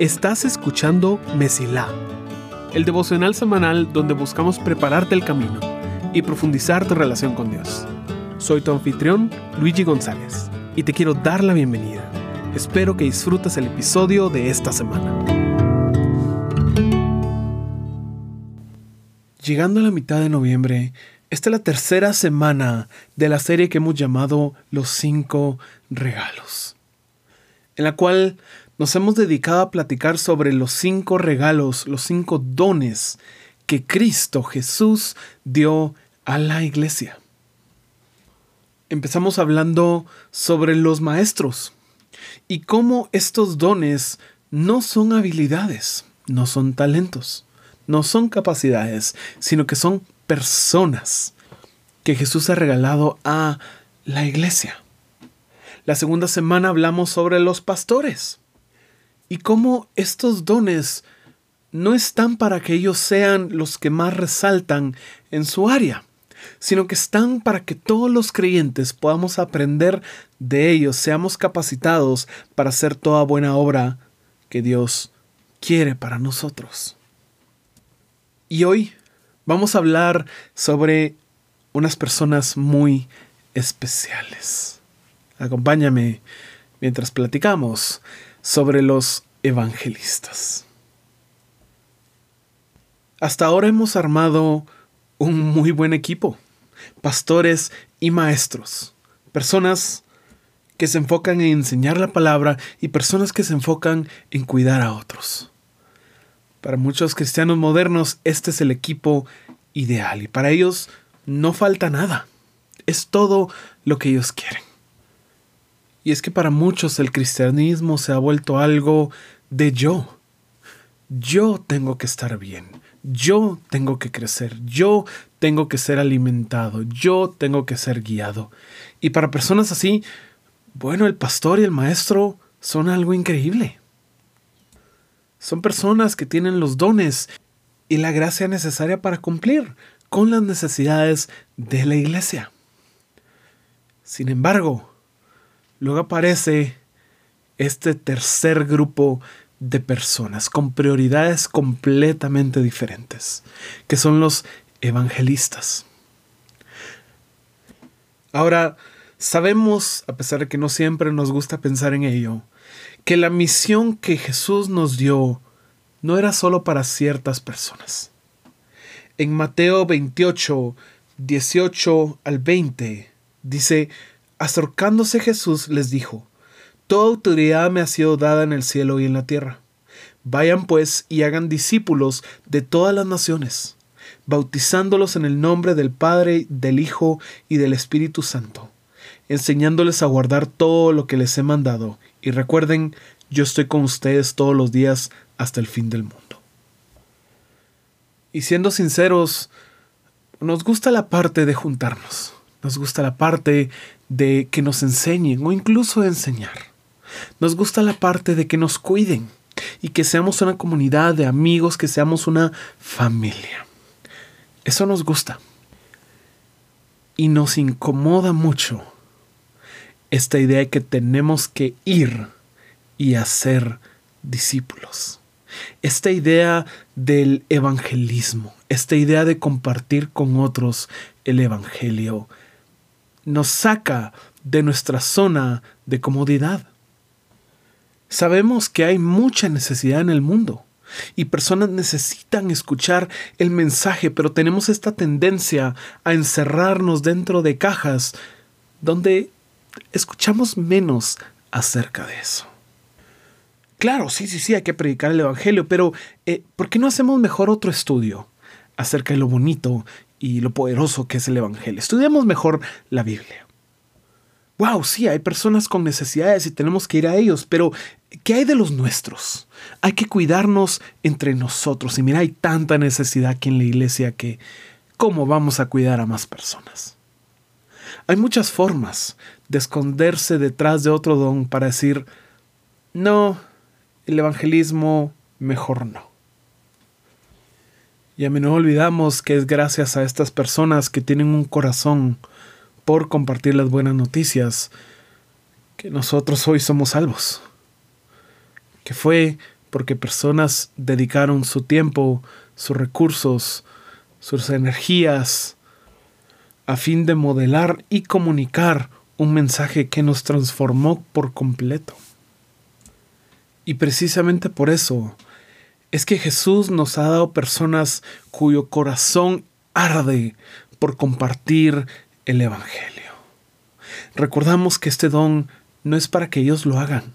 Estás escuchando Mesilá, el devocional semanal donde buscamos prepararte el camino y profundizar tu relación con Dios. Soy tu anfitrión, Luigi González, y te quiero dar la bienvenida. Espero que disfrutes el episodio de esta semana. Llegando a la mitad de noviembre, esta es la tercera semana de la serie que hemos llamado Los cinco regalos, en la cual nos hemos dedicado a platicar sobre los cinco regalos, los cinco dones que Cristo Jesús dio a la iglesia. Empezamos hablando sobre los maestros y cómo estos dones no son habilidades, no son talentos, no son capacidades, sino que son personas que Jesús ha regalado a la iglesia. La segunda semana hablamos sobre los pastores y cómo estos dones no están para que ellos sean los que más resaltan en su área, sino que están para que todos los creyentes podamos aprender de ellos, seamos capacitados para hacer toda buena obra que Dios quiere para nosotros. Y hoy vamos a hablar sobre unas personas muy especiales. Acompáñame mientras platicamos sobre los evangelistas. Hasta ahora hemos armado un muy buen equipo, pastores y maestros, personas que se enfocan en enseñar la palabra y personas que se enfocan en cuidar a otros. Para muchos cristianos modernos este es el equipo ideal y para ellos no falta nada. Es todo lo que ellos quieren. Y es que para muchos el cristianismo se ha vuelto algo de yo. Yo tengo que estar bien. Yo tengo que crecer. Yo tengo que ser alimentado. Yo tengo que ser guiado. Y para personas así, bueno, el pastor y el maestro son algo increíble. Son personas que tienen los dones y la gracia necesaria para cumplir con las necesidades de la iglesia. Sin embargo, Luego aparece este tercer grupo de personas con prioridades completamente diferentes, que son los evangelistas. Ahora, sabemos, a pesar de que no siempre nos gusta pensar en ello, que la misión que Jesús nos dio no era solo para ciertas personas. En Mateo 28, 18 al 20, dice, Acercándose Jesús les dijo, Toda autoridad me ha sido dada en el cielo y en la tierra. Vayan pues y hagan discípulos de todas las naciones, bautizándolos en el nombre del Padre, del Hijo y del Espíritu Santo, enseñándoles a guardar todo lo que les he mandado. Y recuerden, yo estoy con ustedes todos los días hasta el fin del mundo. Y siendo sinceros, nos gusta la parte de juntarnos. Nos gusta la parte de que nos enseñen o incluso enseñar. Nos gusta la parte de que nos cuiden y que seamos una comunidad de amigos, que seamos una familia. Eso nos gusta. Y nos incomoda mucho esta idea de que tenemos que ir y hacer discípulos. Esta idea del evangelismo, esta idea de compartir con otros el evangelio, nos saca de nuestra zona de comodidad. Sabemos que hay mucha necesidad en el mundo y personas necesitan escuchar el mensaje, pero tenemos esta tendencia a encerrarnos dentro de cajas donde escuchamos menos acerca de eso. Claro, sí, sí, sí, hay que predicar el Evangelio, pero eh, ¿por qué no hacemos mejor otro estudio acerca de lo bonito y lo poderoso que es el Evangelio. Estudiamos mejor la Biblia. Wow, sí, hay personas con necesidades y tenemos que ir a ellos, pero ¿qué hay de los nuestros? Hay que cuidarnos entre nosotros. Y mira, hay tanta necesidad aquí en la iglesia que ¿cómo vamos a cuidar a más personas? Hay muchas formas de esconderse detrás de otro don para decir, no, el evangelismo mejor no. Y a menudo olvidamos que es gracias a estas personas que tienen un corazón por compartir las buenas noticias que nosotros hoy somos salvos. que fue porque personas dedicaron su tiempo, sus recursos, sus energías, a fin de modelar y comunicar un mensaje que nos transformó por completo. Y precisamente por eso es que Jesús nos ha dado personas cuyo corazón arde por compartir el Evangelio. Recordamos que este don no es para que ellos lo hagan.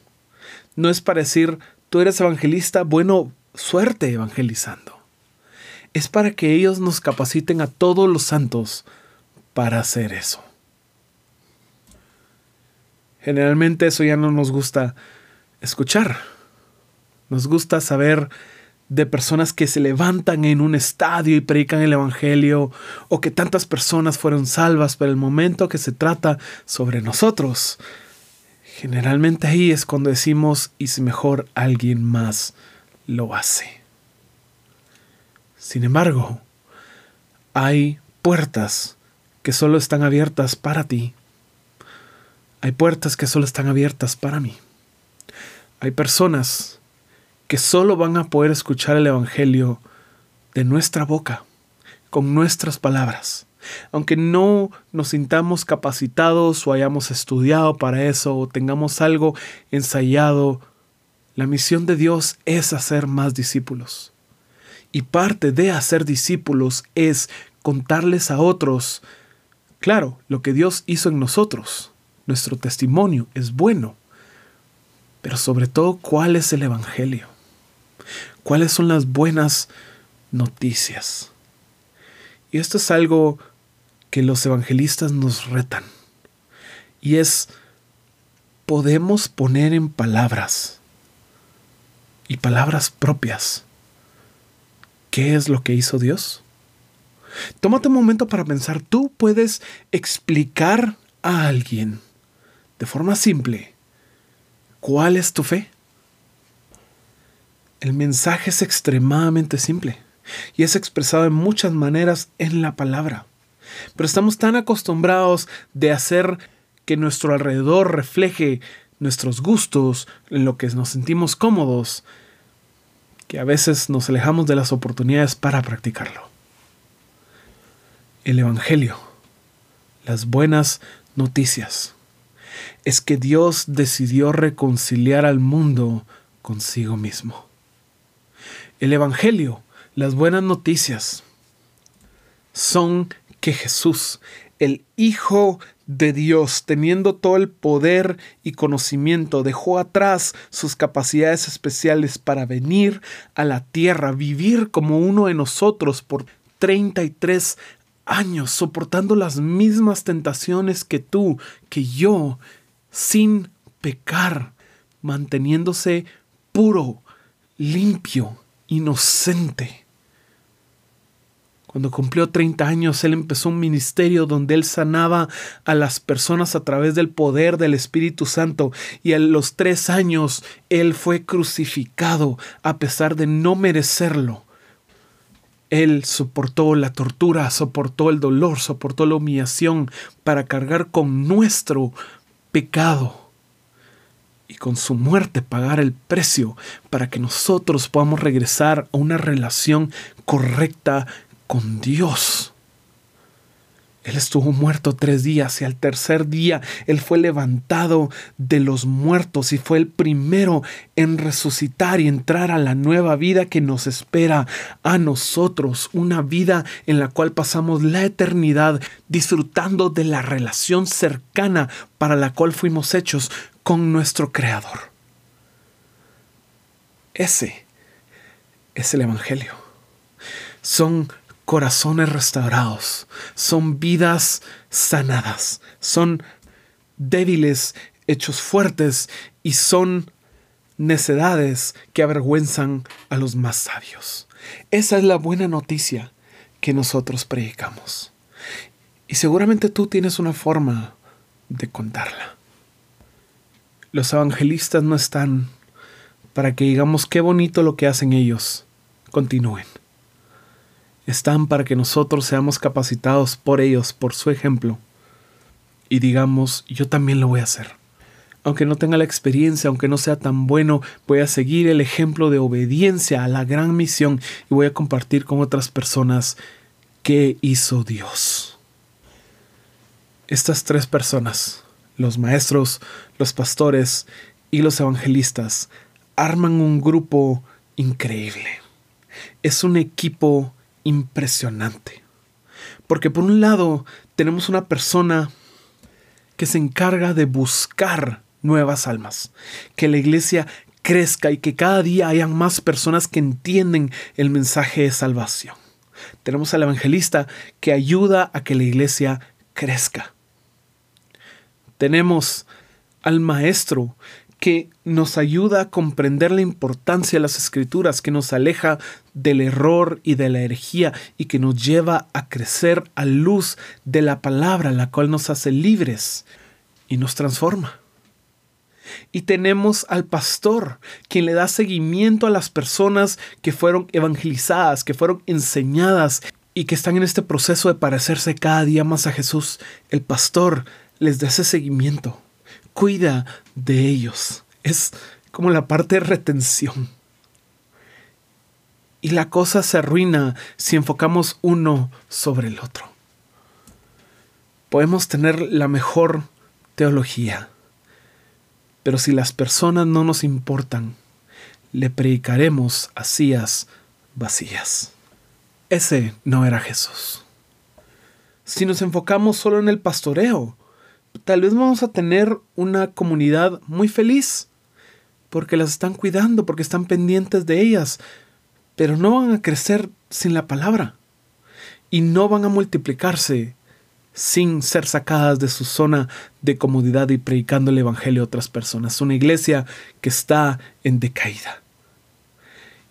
No es para decir, tú eres evangelista, bueno, suerte evangelizando. Es para que ellos nos capaciten a todos los santos para hacer eso. Generalmente eso ya no nos gusta escuchar. Nos gusta saber de personas que se levantan en un estadio y predican el Evangelio, o que tantas personas fueron salvas, pero el momento que se trata sobre nosotros, generalmente ahí es cuando decimos, y si mejor alguien más lo hace. Sin embargo, hay puertas que solo están abiertas para ti. Hay puertas que solo están abiertas para mí. Hay personas que solo van a poder escuchar el Evangelio de nuestra boca, con nuestras palabras. Aunque no nos sintamos capacitados o hayamos estudiado para eso o tengamos algo ensayado, la misión de Dios es hacer más discípulos. Y parte de hacer discípulos es contarles a otros, claro, lo que Dios hizo en nosotros. Nuestro testimonio es bueno, pero sobre todo cuál es el Evangelio. ¿Cuáles son las buenas noticias? Y esto es algo que los evangelistas nos retan. Y es, podemos poner en palabras y palabras propias qué es lo que hizo Dios. Tómate un momento para pensar, tú puedes explicar a alguien de forma simple cuál es tu fe. El mensaje es extremadamente simple y es expresado en muchas maneras en la palabra. Pero estamos tan acostumbrados de hacer que nuestro alrededor refleje nuestros gustos, en lo que nos sentimos cómodos, que a veces nos alejamos de las oportunidades para practicarlo. El Evangelio, las buenas noticias, es que Dios decidió reconciliar al mundo consigo mismo. El Evangelio, las buenas noticias, son que Jesús, el Hijo de Dios, teniendo todo el poder y conocimiento, dejó atrás sus capacidades especiales para venir a la tierra, vivir como uno de nosotros por 33 años, soportando las mismas tentaciones que tú, que yo, sin pecar, manteniéndose puro, limpio, inocente. Cuando cumplió 30 años, él empezó un ministerio donde él sanaba a las personas a través del poder del Espíritu Santo y a los tres años él fue crucificado a pesar de no merecerlo. Él soportó la tortura, soportó el dolor, soportó la humillación para cargar con nuestro pecado y con su muerte pagar el precio para que nosotros podamos regresar a una relación correcta con Dios. Él estuvo muerto tres días y al tercer día Él fue levantado de los muertos y fue el primero en resucitar y entrar a la nueva vida que nos espera a nosotros, una vida en la cual pasamos la eternidad disfrutando de la relación cercana para la cual fuimos hechos con nuestro Creador. Ese es el Evangelio. Son corazones restaurados, son vidas sanadas, son débiles hechos fuertes y son necedades que avergüenzan a los más sabios. Esa es la buena noticia que nosotros predicamos. Y seguramente tú tienes una forma de contarla. Los evangelistas no están para que digamos qué bonito lo que hacen ellos. Continúen. Están para que nosotros seamos capacitados por ellos, por su ejemplo, y digamos, yo también lo voy a hacer. aunque no tenga la experiencia, aunque no sea tan bueno, voy a seguir el ejemplo de obediencia a la gran misión y voy a compartir con otras personas qué hizo Dios. Estas tres personas, los maestros, los pastores y los evangelistas, arman un grupo increíble. Es un equipo impresionante. Porque por un lado tenemos una persona que se encarga de buscar nuevas almas, que la iglesia crezca y que cada día hayan más personas que entienden el mensaje de salvación. Tenemos al evangelista que ayuda a que la iglesia crezca. Tenemos al maestro que nos ayuda a comprender la importancia de las escrituras, que nos aleja del error y de la herejía y que nos lleva a crecer a luz de la palabra, la cual nos hace libres y nos transforma. Y tenemos al pastor, quien le da seguimiento a las personas que fueron evangelizadas, que fueron enseñadas y que están en este proceso de parecerse cada día más a Jesús. El pastor les da ese seguimiento, cuida de ellos. Es como la parte de retención. Y la cosa se arruina si enfocamos uno sobre el otro. Podemos tener la mejor teología, pero si las personas no nos importan, le predicaremos a sillas vacías. Ese no era Jesús. Si nos enfocamos solo en el pastoreo, tal vez vamos a tener una comunidad muy feliz, porque las están cuidando, porque están pendientes de ellas, pero no van a crecer sin la palabra y no van a multiplicarse sin ser sacadas de su zona de comodidad y predicando el Evangelio a otras personas. Una iglesia que está en decaída.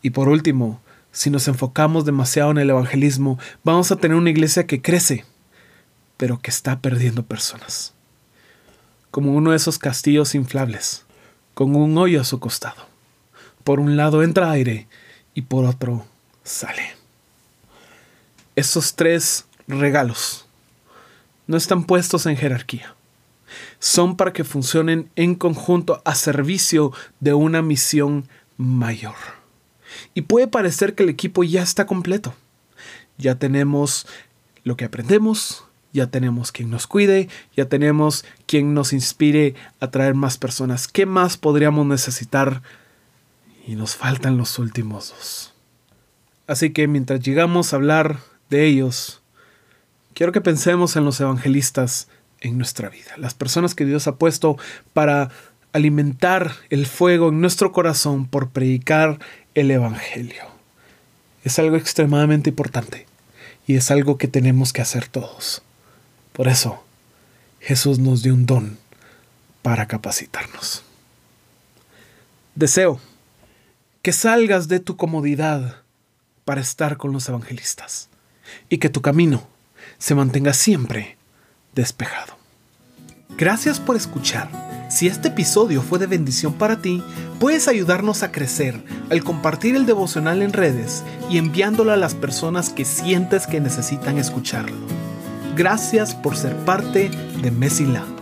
Y por último, si nos enfocamos demasiado en el evangelismo, vamos a tener una iglesia que crece, pero que está perdiendo personas. Como uno de esos castillos inflables, con un hoyo a su costado. Por un lado entra aire y por otro sale. Esos tres regalos no están puestos en jerarquía. Son para que funcionen en conjunto a servicio de una misión mayor. Y puede parecer que el equipo ya está completo. Ya tenemos lo que aprendemos, ya tenemos quien nos cuide, ya tenemos quien nos inspire a traer más personas. ¿Qué más podríamos necesitar? Y nos faltan los últimos dos. Así que mientras llegamos a hablar de ellos, quiero que pensemos en los evangelistas en nuestra vida, las personas que Dios ha puesto para alimentar el fuego en nuestro corazón por predicar el Evangelio. Es algo extremadamente importante y es algo que tenemos que hacer todos. Por eso, Jesús nos dio un don para capacitarnos. Deseo que salgas de tu comodidad para estar con los evangelistas y que tu camino se mantenga siempre despejado. Gracias por escuchar. Si este episodio fue de bendición para ti, puedes ayudarnos a crecer al compartir el devocional en redes y enviándolo a las personas que sientes que necesitan escucharlo. Gracias por ser parte de Mesila.